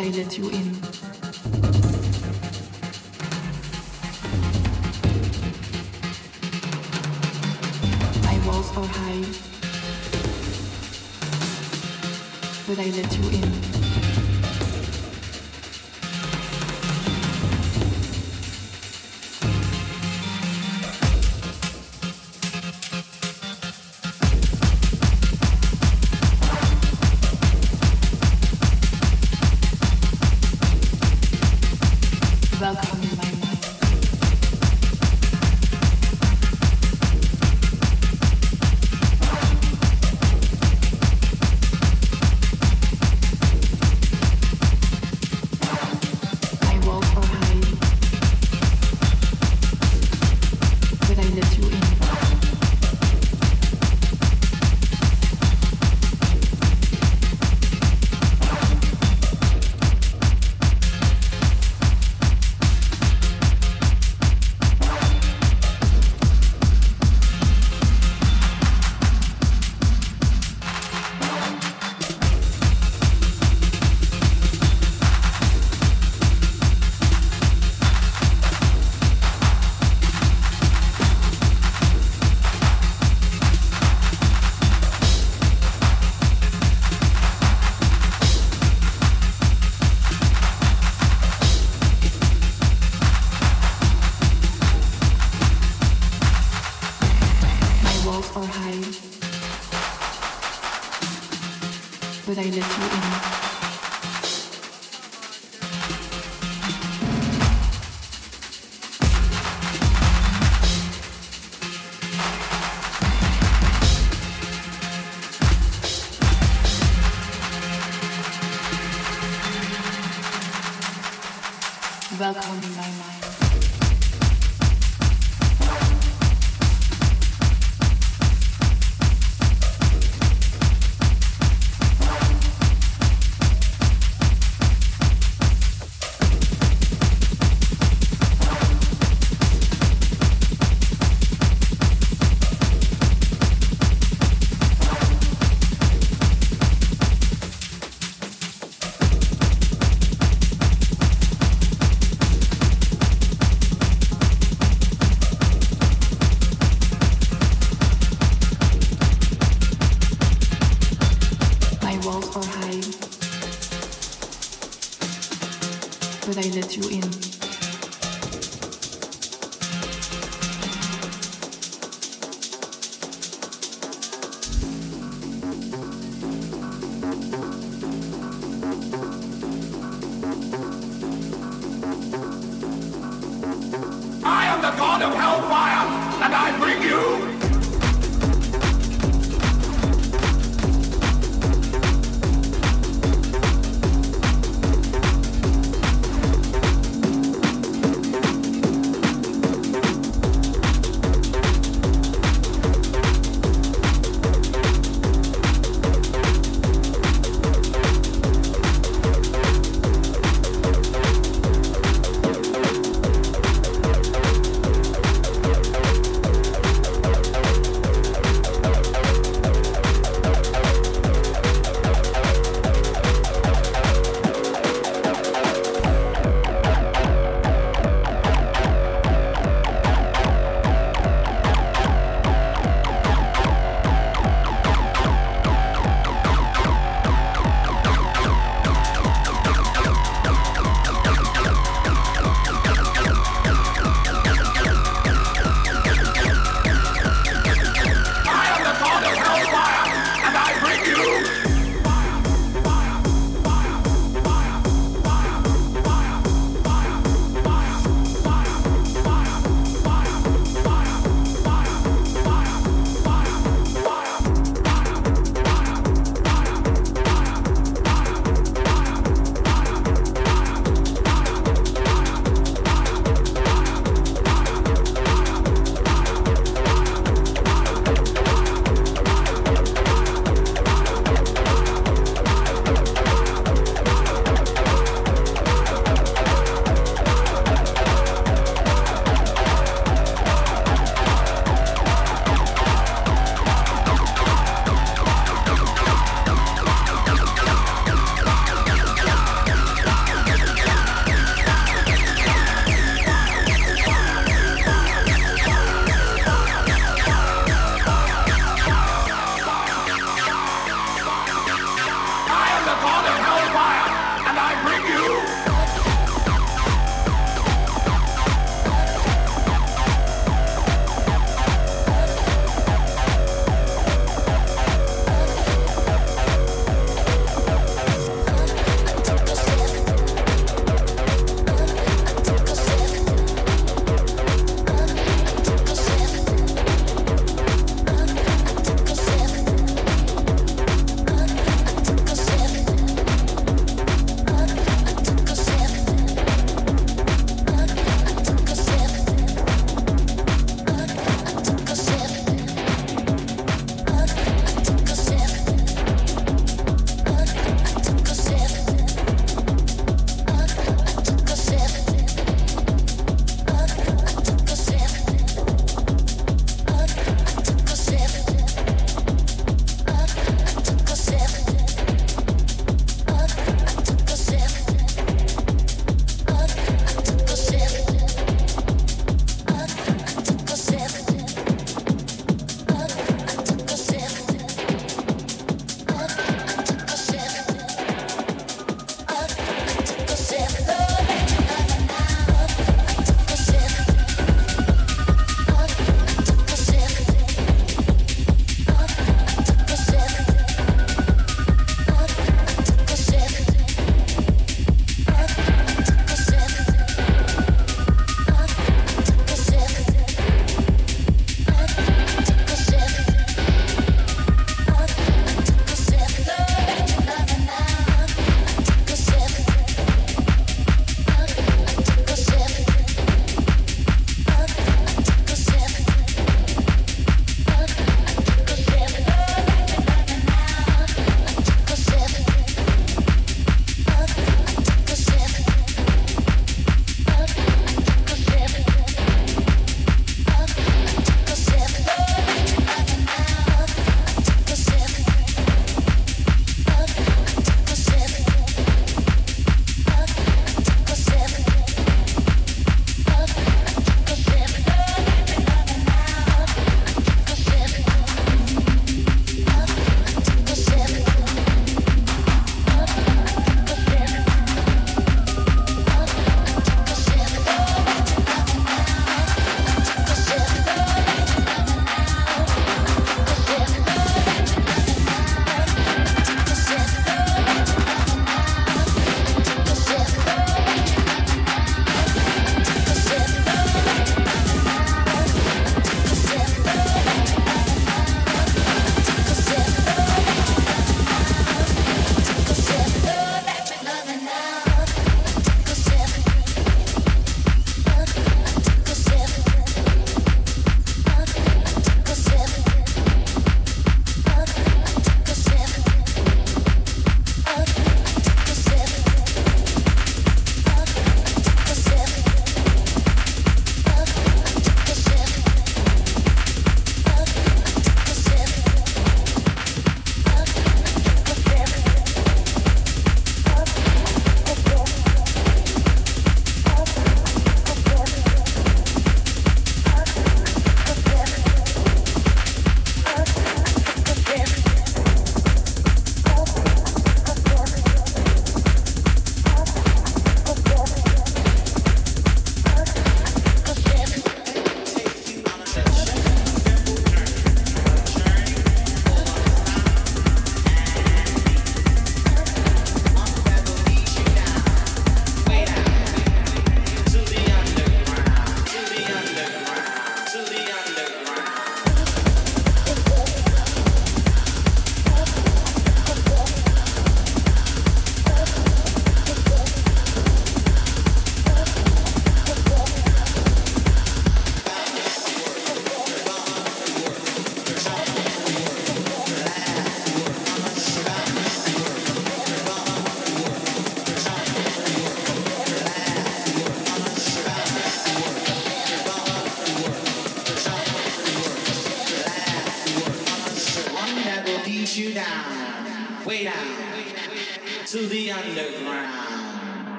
I let you in. My walls are high, but I let you in. with